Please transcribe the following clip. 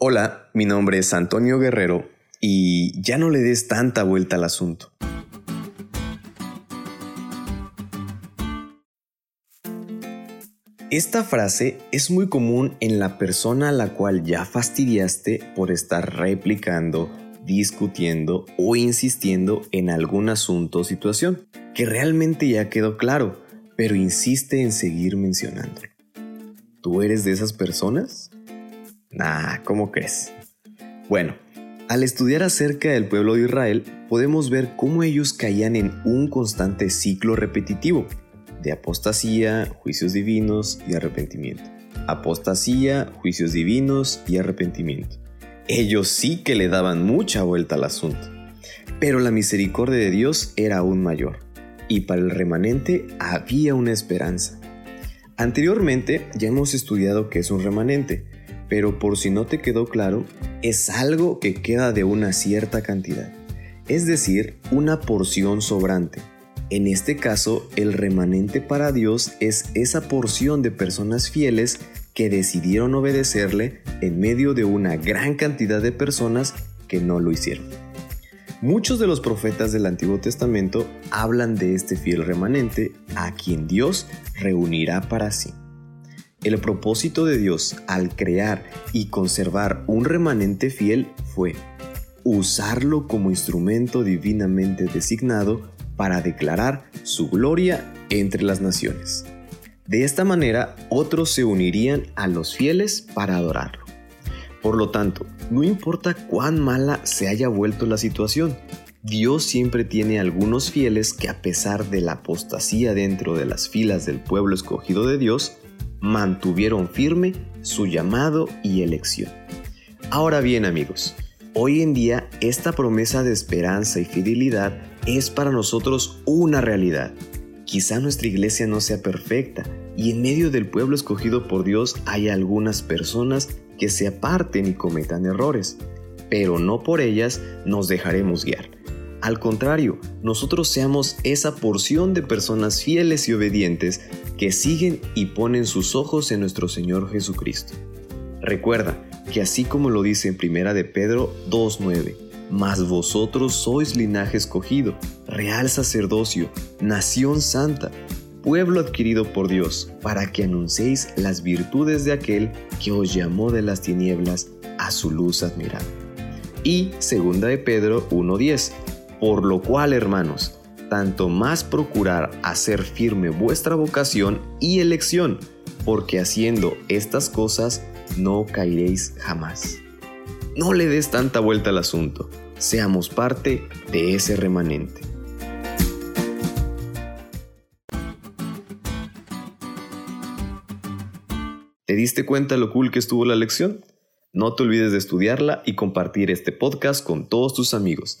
Hola, mi nombre es Antonio Guerrero y ya no le des tanta vuelta al asunto. Esta frase es muy común en la persona a la cual ya fastidiaste por estar replicando, discutiendo o insistiendo en algún asunto o situación que realmente ya quedó claro, pero insiste en seguir mencionándolo. ¿Tú eres de esas personas? Nah, ¿cómo crees? Bueno, al estudiar acerca del pueblo de Israel, podemos ver cómo ellos caían en un constante ciclo repetitivo de apostasía, juicios divinos y arrepentimiento. Apostasía, juicios divinos y arrepentimiento. Ellos sí que le daban mucha vuelta al asunto. Pero la misericordia de Dios era aún mayor, y para el remanente había una esperanza. Anteriormente ya hemos estudiado qué es un remanente, pero por si no te quedó claro, es algo que queda de una cierta cantidad, es decir, una porción sobrante. En este caso, el remanente para Dios es esa porción de personas fieles que decidieron obedecerle en medio de una gran cantidad de personas que no lo hicieron. Muchos de los profetas del Antiguo Testamento hablan de este fiel remanente a quien Dios reunirá para sí. El propósito de Dios al crear y conservar un remanente fiel fue usarlo como instrumento divinamente designado para declarar su gloria entre las naciones. De esta manera, otros se unirían a los fieles para adorarlo. Por lo tanto, no importa cuán mala se haya vuelto la situación, Dios siempre tiene algunos fieles que a pesar de la apostasía dentro de las filas del pueblo escogido de Dios, mantuvieron firme su llamado y elección. Ahora bien amigos, hoy en día esta promesa de esperanza y fidelidad es para nosotros una realidad. Quizá nuestra iglesia no sea perfecta y en medio del pueblo escogido por Dios hay algunas personas que se aparten y cometan errores, pero no por ellas nos dejaremos guiar. Al contrario, nosotros seamos esa porción de personas fieles y obedientes que siguen y ponen sus ojos en nuestro Señor Jesucristo. Recuerda que así como lo dice en Primera de Pedro 2.9, mas vosotros sois linaje escogido, real sacerdocio, nación santa, pueblo adquirido por Dios, para que anunciéis las virtudes de aquel que os llamó de las tinieblas a su luz admirable. Y segunda de Pedro 1.10, por lo cual, hermanos, tanto más procurar hacer firme vuestra vocación y elección, porque haciendo estas cosas no caeréis jamás. No le des tanta vuelta al asunto, seamos parte de ese remanente. ¿Te diste cuenta lo cool que estuvo la lección? No te olvides de estudiarla y compartir este podcast con todos tus amigos.